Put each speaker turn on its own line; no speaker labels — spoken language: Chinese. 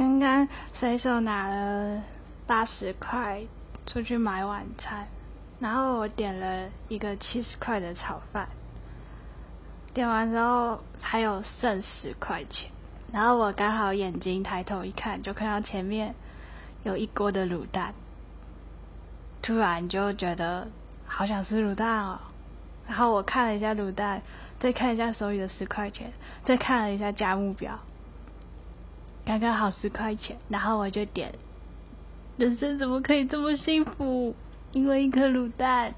刚刚随手拿了八十块出去买晚餐，然后我点了一个七十块的炒饭，点完之后还有剩十块钱，然后我刚好眼睛抬头一看，就看到前面有一锅的卤蛋，突然就觉得好想吃卤蛋哦，然后我看了一下卤蛋，再看一下手里的十块钱，再看了一下价目表。刚刚好十块钱，然后我就点。人生怎么可以这么幸福？因为一颗卤蛋。